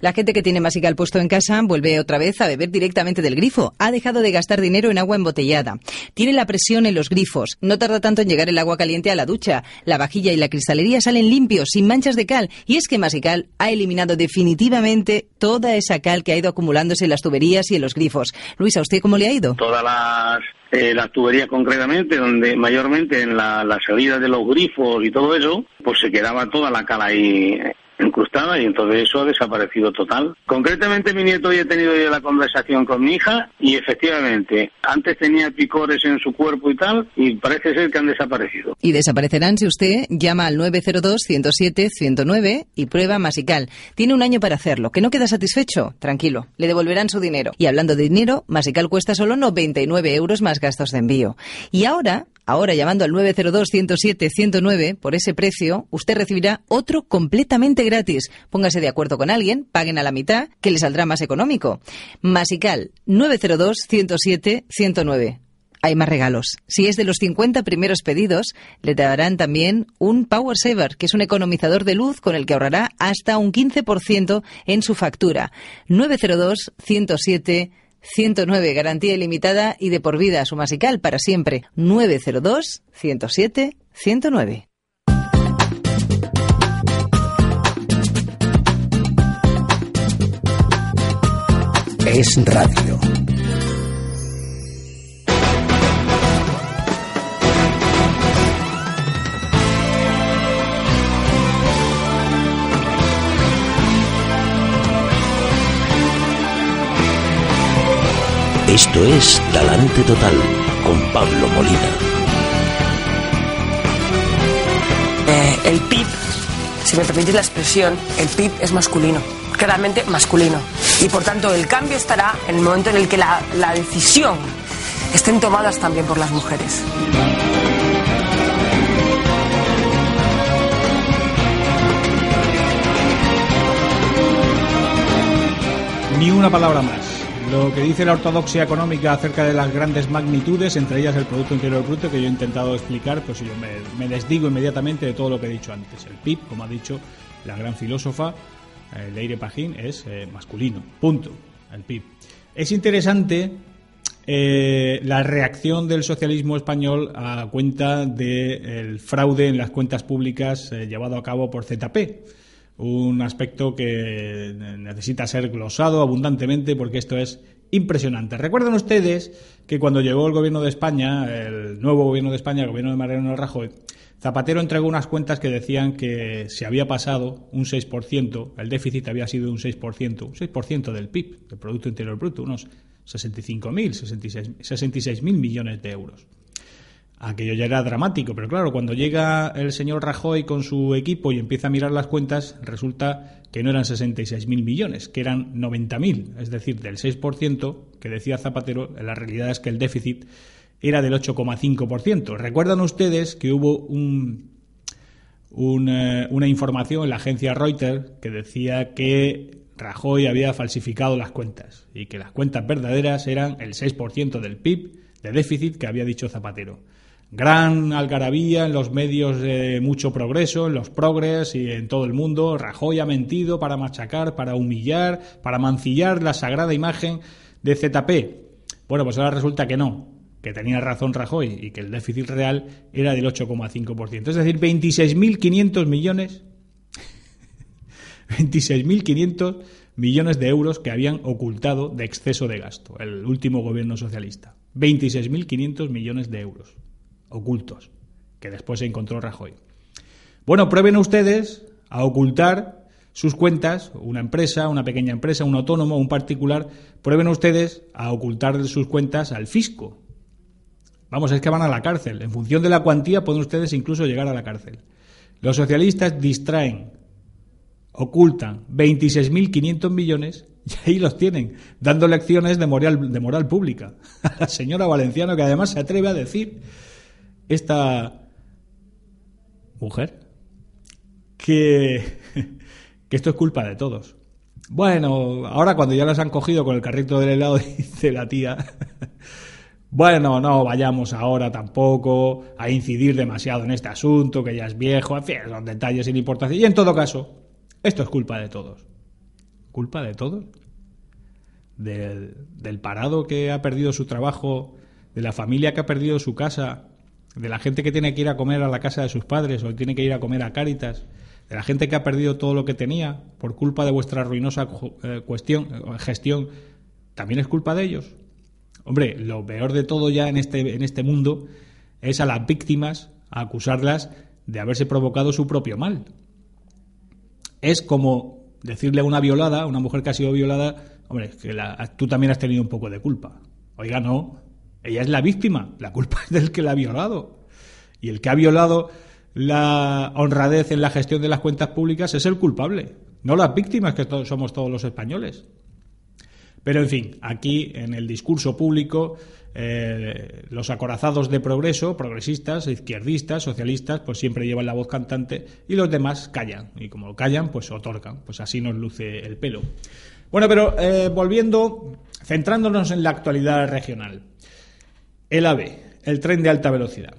La gente que tiene Masical puesto en casa vuelve otra vez a beber directamente del grifo. Ha dejado de gastar dinero en agua embotellada. Tiene la presión en los grifos. No tarda tanto en llegar el agua caliente a la ducha. La vajilla y la cristalería salen limpios, sin manchas de cal. Y es que Masical ha eliminado definitivamente toda esa cal que ha ido acumulándose en las tuberías y en los grifos. Luisa, ¿a usted cómo le ha ido? todas las, eh, las tuberías concretamente, donde mayormente en la, la salida de los grifos y todo eso, pues se quedaba toda la cal ahí incrustada y entonces eso ha desaparecido total. Concretamente mi nieto hoy he tenido ya la conversación con mi hija y efectivamente antes tenía picores en su cuerpo y tal y parece ser que han desaparecido. Y desaparecerán si usted llama al 902-107-109 y prueba Masical. Tiene un año para hacerlo. ¿Que no queda satisfecho? Tranquilo, le devolverán su dinero. Y hablando de dinero, Masical cuesta solo 99 euros más gastos de envío. Y ahora, ahora llamando al 902-107-109, por ese precio, usted recibirá otro completamente gratis. Póngase de acuerdo con alguien, paguen a la mitad, que le saldrá más económico. Masical 902-107-109 hay más regalos. Si es de los 50 primeros pedidos, le darán también un Power Saver, que es un economizador de luz con el que ahorrará hasta un 15% en su factura. 902 107 109, garantía ilimitada y de por vida, su masical para siempre. 902 107 109. Es radio. Esto es Talante Total con Pablo Molina. Eh, el PIB, si me permitís la expresión, el PIB es masculino, claramente masculino. Y por tanto el cambio estará en el momento en el que la, la decisión estén tomadas también por las mujeres. Ni una palabra más. Lo que dice la ortodoxia económica acerca de las grandes magnitudes, entre ellas el Producto Interior Bruto, que yo he intentado explicar, pues yo me, desdigo inmediatamente de todo lo que he dicho antes. El PIB, como ha dicho la gran filósofa eh, Leire Pajín, es eh, masculino. Punto. El PIB. Es interesante eh, la reacción del socialismo español a cuenta del fraude en las cuentas públicas llevado a cabo por ZP un aspecto que necesita ser glosado abundantemente porque esto es impresionante. Recuerdan ustedes que cuando llegó el gobierno de España, el nuevo gobierno de España, el gobierno de Mariano Rajoy, Zapatero entregó unas cuentas que decían que se había pasado un 6%, el déficit había sido un 6%, un 6% del PIB, del Producto Interior Bruto, unos 65.000, 66.000 millones de euros. Aquello ya era dramático, pero claro, cuando llega el señor Rajoy con su equipo y empieza a mirar las cuentas, resulta que no eran 66.000 millones, que eran 90.000, es decir, del 6% que decía Zapatero, la realidad es que el déficit era del 8,5%. Recuerdan ustedes que hubo un, eh, una información en la agencia Reuters que decía que Rajoy había falsificado las cuentas y que las cuentas verdaderas eran el 6% del PIB de déficit que había dicho Zapatero gran algarabía en los medios de mucho progreso, en los progres y en todo el mundo. Rajoy ha mentido para machacar, para humillar, para mancillar la sagrada imagen de ZP. Bueno, pues ahora resulta que no, que tenía razón Rajoy y que el déficit real era del 8,5%. Es decir, 26.500 millones 26.500 millones de euros que habían ocultado de exceso de gasto el último gobierno socialista. 26.500 millones de euros ocultos, que después se encontró Rajoy. Bueno, prueben ustedes a ocultar sus cuentas, una empresa, una pequeña empresa, un autónomo, un particular, prueben ustedes a ocultar sus cuentas al fisco. Vamos, es que van a la cárcel. En función de la cuantía pueden ustedes incluso llegar a la cárcel. Los socialistas distraen, ocultan 26.500 millones y ahí los tienen, dando lecciones de moral, de moral pública. A la señora Valenciano, que además se atreve a decir esta mujer que, que esto es culpa de todos. Bueno, ahora cuando ya las han cogido con el carrito del helado, dice la tía, bueno, no vayamos ahora tampoco a incidir demasiado en este asunto, que ya es viejo, en fin, son detalles sin importancia. Y en todo caso, esto es culpa de todos. ¿Culpa de todos? Del, del parado que ha perdido su trabajo, de la familia que ha perdido su casa, de la gente que tiene que ir a comer a la casa de sus padres o tiene que ir a comer a Cáritas, de la gente que ha perdido todo lo que tenía por culpa de vuestra ruinosa eh, cuestión, eh, gestión, también es culpa de ellos. Hombre, lo peor de todo ya en este, en este mundo es a las víctimas a acusarlas de haberse provocado su propio mal. es como decirle a una violada, a una mujer que ha sido violada, hombre, que la- tú también has tenido un poco de culpa. Oiga, no, ella es la víctima, la culpa es del que la ha violado. Y el que ha violado la honradez en la gestión de las cuentas públicas es el culpable, no las víctimas que somos todos los españoles. Pero en fin, aquí en el discurso público, eh, los acorazados de progreso, progresistas, izquierdistas, socialistas, pues siempre llevan la voz cantante y los demás callan. Y como callan, pues otorgan. Pues así nos luce el pelo. Bueno, pero eh, volviendo, centrándonos en la actualidad regional. El AVE, el tren de alta velocidad,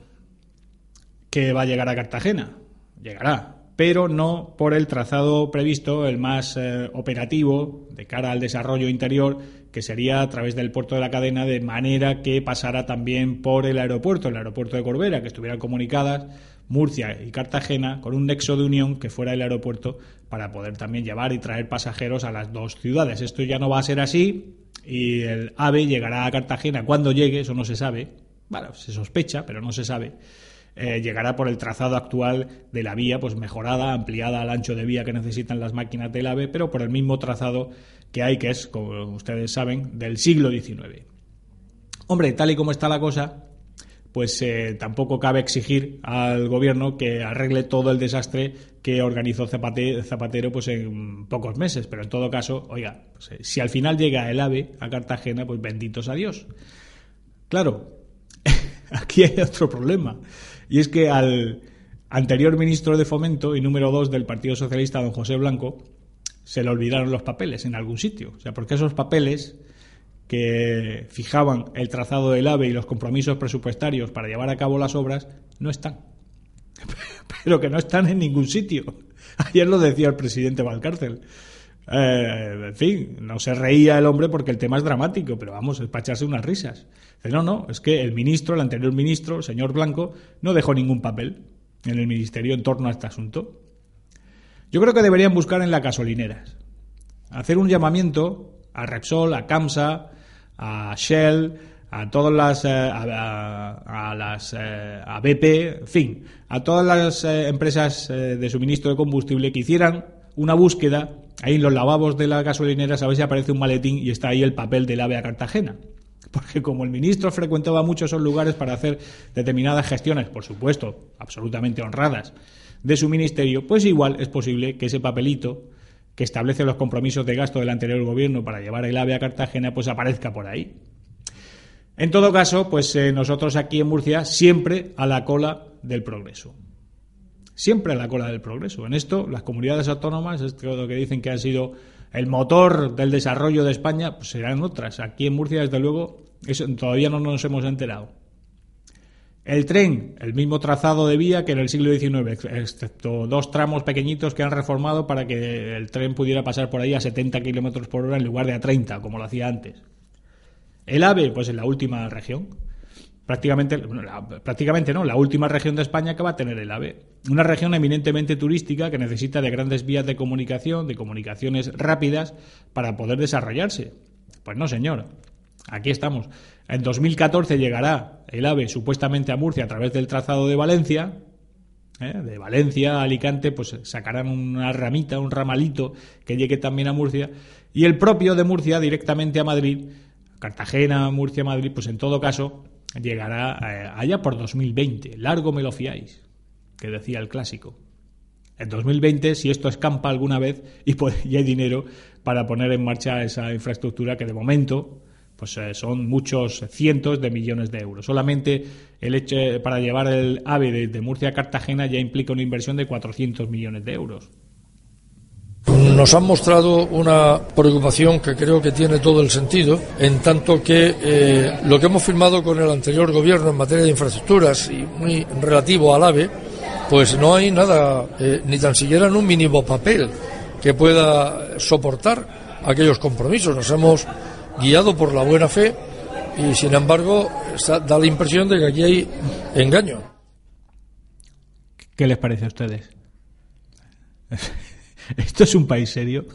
que va a llegar a Cartagena. Llegará, pero no por el trazado previsto, el más eh, operativo de cara al desarrollo interior, que sería a través del puerto de la cadena, de manera que pasara también por el aeropuerto, el aeropuerto de Corbera, que estuvieran comunicadas Murcia y Cartagena con un nexo de unión que fuera el aeropuerto para poder también llevar y traer pasajeros a las dos ciudades. Esto ya no va a ser así y el AVE llegará a Cartagena cuando llegue, eso no se sabe. Bueno, se sospecha, pero no se sabe eh, llegará por el trazado actual de la vía, pues mejorada, ampliada al ancho de vía que necesitan las máquinas del AVE, pero por el mismo trazado que hay, que es, como ustedes saben, del siglo XIX. Hombre, tal y como está la cosa, pues eh, tampoco cabe exigir al gobierno que arregle todo el desastre que organizó Zapate- Zapatero pues en pocos meses, pero en todo caso, oiga, pues, eh, si al final llega el AVE a Cartagena, pues benditos a Dios. Claro, aquí hay otro problema. Y es que al anterior ministro de Fomento y número dos del Partido Socialista, don José Blanco, se le olvidaron los papeles en algún sitio. O sea, porque esos papeles que fijaban el trazado del AVE y los compromisos presupuestarios para llevar a cabo las obras no están. Pero que no están en ningún sitio. Ayer lo decía el presidente Valcárcel. Eh, en fin, no se reía el hombre porque el tema es dramático, pero vamos, es para echarse unas risas. Dice, no, no, es que el ministro, el anterior ministro, el señor Blanco, no dejó ningún papel en el ministerio en torno a este asunto. Yo creo que deberían buscar en las gasolineras. Hacer un llamamiento a Repsol, a Camsa, a Shell, a todas las eh, a, las eh, a BP, en fin, a todas las eh, empresas de suministro de combustible que hicieran una búsqueda ahí en los lavabos de las gasolineras a ver si aparece un maletín y está ahí el papel del AVE Cartagena. Porque como el ministro frecuentaba mucho esos lugares para hacer determinadas gestiones, por supuesto, absolutamente honradas, de su ministerio, pues igual es posible que ese papelito que establece los compromisos de gasto del anterior gobierno para llevar el AVE a Cartagena, pues aparezca por ahí. En todo caso, pues eh, nosotros aquí en Murcia siempre a la cola del progreso. Siempre a la cola del progreso. En esto, las comunidades autónomas, esto lo que dicen que han sido el motor del desarrollo de España, pues serán otras. Aquí en Murcia, desde luego, eso todavía no nos hemos enterado. El tren, el mismo trazado de vía que en el siglo XIX, excepto dos tramos pequeñitos que han reformado para que el tren pudiera pasar por ahí a 70 kilómetros por hora en lugar de a 30, como lo hacía antes. El AVE, pues en la última región. Prácticamente, bueno, la- prácticamente no, la última región de España que va a tener el AVE. Una región eminentemente turística que necesita de grandes vías de comunicación, de comunicaciones rápidas para poder desarrollarse. Pues no, señor. Aquí estamos. En 2014 llegará el AVE supuestamente a Murcia a través del trazado de Valencia. ¿eh? De Valencia a Alicante, pues sacarán una ramita, un ramalito que llegue también a Murcia. Y el propio de Murcia directamente a Madrid, Cartagena, Murcia, Madrid, pues en todo caso llegará eh, allá por 2020. Largo me lo fiáis, que decía el clásico. En 2020, si esto escampa alguna vez y, pues, y hay dinero para poner en marcha esa infraestructura que de momento pues eh, son muchos cientos de millones de euros. Solamente el hecho eh, para llevar el AVE de, de Murcia a Cartagena ya implica una inversión de 400 millones de euros. Nos han mostrado una preocupación que creo que tiene todo el sentido, en tanto que eh, lo que hemos firmado con el anterior gobierno en materia de infraestructuras y muy relativo al AVE, pues no hay nada, ni tan siquiera en un mínimo papel que pueda soportar aquellos compromisos. Nos hemos guiado por la buena fe y, sin embargo, da la impresión de que aquí hay engaño. ¿Qué les parece a ustedes? ¿Esto es un país serio?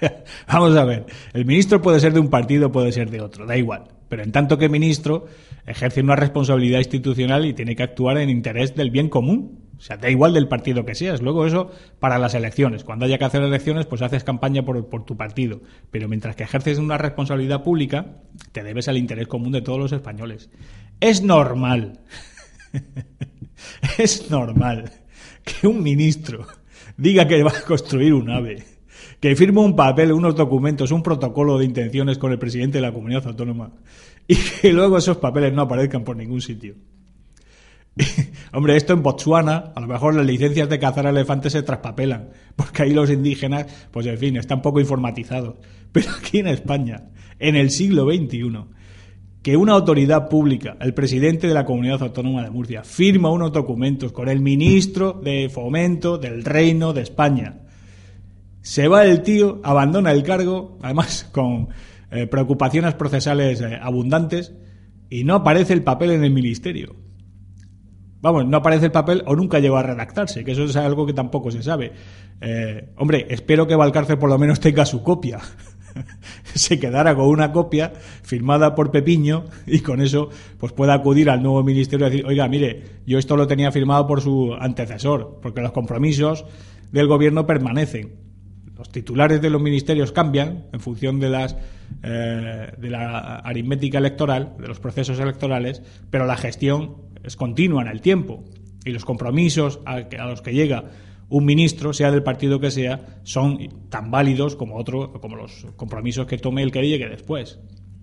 Vamos a ver, el ministro puede ser de un partido, puede ser de otro, da igual. Pero en tanto que ministro ejerce una responsabilidad institucional y tiene que actuar en interés del bien común. O sea, da igual del partido que seas. Luego eso para las elecciones. Cuando haya que hacer elecciones, pues haces campaña por, por tu partido. Pero mientras que ejerces una responsabilidad pública, te debes al interés común de todos los españoles. Es normal. es normal que un ministro diga que va a construir un AVE, que firma un papel, unos documentos, un protocolo de intenciones con el presidente de la comunidad autónoma y que luego esos papeles no aparezcan por ningún sitio. Hombre, esto en Botswana, a lo mejor las licencias de cazar elefantes se traspapelan, porque ahí los indígenas, pues en fin, están poco informatizados. Pero aquí en España, en el siglo XXI, que una autoridad pública, el presidente de la Comunidad Autónoma de Murcia, firma unos documentos con el ministro de Fomento del Reino de España. Se va el tío, abandona el cargo, además con eh, preocupaciones procesales eh, abundantes, y no aparece el papel en el ministerio. Vamos, no aparece el papel o nunca llegó a redactarse, que eso es algo que tampoco se sabe. Eh, hombre, espero que Valcárcel por lo menos tenga su copia. se quedara con una copia firmada por Pepiño y con eso pues pueda acudir al nuevo ministerio y decir, oiga, mire, yo esto lo tenía firmado por su antecesor, porque los compromisos del gobierno permanecen. Los titulares de los ministerios cambian en función de las eh, de la aritmética electoral, de los procesos electorales, pero la gestión es continua en el tiempo y los compromisos a, los que llega un ministro, sea del partido que sea, son tan válidos como otro, como los compromisos que tome el que llegue después.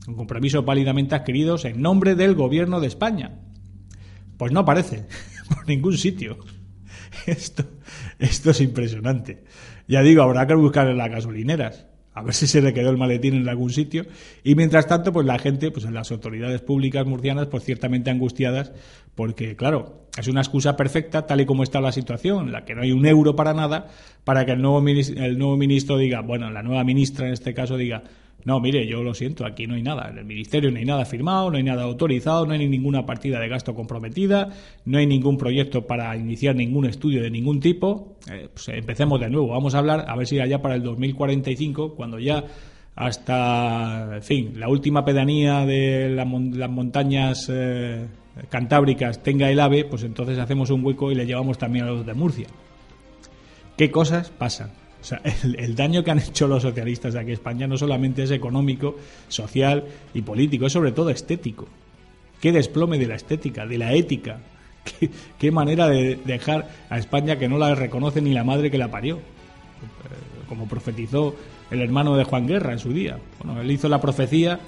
Un compromiso válidamente adquiridos en nombre del gobierno de España. Pues no aparece por ningún sitio. Esto, esto es impresionante. Ya digo, habrá que buscar en las gasolineras a ver si se le quedó el maletín en algún sitio. Y mientras tanto, pues la gente, pues en las autoridades públicas murcianas, pues ciertamente angustiadas, porque claro, es una excusa perfecta, tal y como está la situación, la que no hay un euro para nada, para que el nuevo, el nuevo ministro diga, bueno, la nueva ministra en este caso diga, no, mire, yo lo siento, aquí no hay nada. En el ministerio no hay nada firmado, no hay nada autorizado, no hay ninguna partida de gasto comprometida, no hay ningún proyecto para iniciar ningún estudio de ningún tipo. Eh, pues empecemos de nuevo. Vamos a hablar, a ver si allá para el 2045, cuando ya hasta, fin, la última pedanía de las montañas eh, cantábricas tenga el AVE, pues entonces hacemos un hueco y le llevamos también a los de Murcia. ¿Qué cosas pasan? O sea, el, daño que han hecho los socialistas aquí en España no solamente es económico, social y político, es sobre todo estético. Qué desplome de la estética, de la ética. Qué, qué manera de dejar a España que no la reconoce ni la madre que la parió. Eh, Como profetizó el hermano de Juan Guerra en su día. Bueno, él hizo la profecía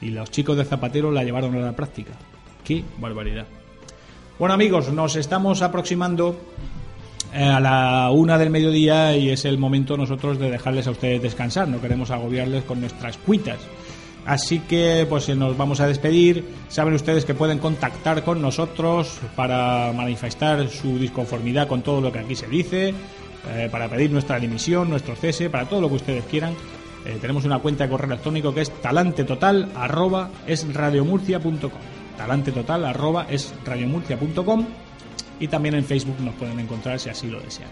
y los chicos de Zapatero la llevaron a la práctica. Qué barbaridad. Bueno amigos, nos estamos aproximando a la una del mediodía y es el momento nosotros de dejarles a ustedes descansar. No queremos agobiarles con nuestras cuitas. Así que pues eh, nos vamos a despedir. Saben ustedes que pueden contactar con nosotros para manifestar su disconformidad con todo lo que aquí se dice, eh, para pedir nuestra dimisión, nuestro cese, para todo lo que ustedes quieran. Eh, tenemos una cuenta de correo electrónico que es talantetotal arroba y también en Facebook nos pueden encontrar si así lo desean.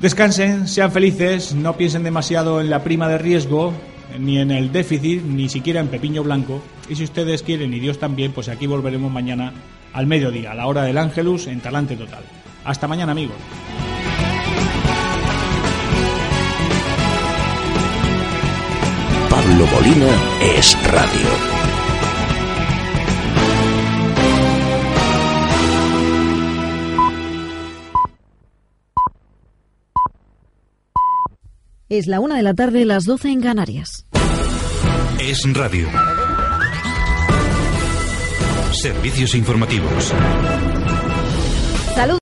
Descansen, sean felices, no piensen demasiado en la prima de riesgo, ni en el déficit, ni siquiera en Pepiño Blanco. Y si ustedes quieren, y Dios también, pues aquí volveremos mañana al mediodía, a la hora del Ángelus, en Talante Total. Hasta mañana, amigos. Pablo Molina es radio. Es la una de la tarde, las 12 en Canarias. Es radio. Servicios informativos. Salud.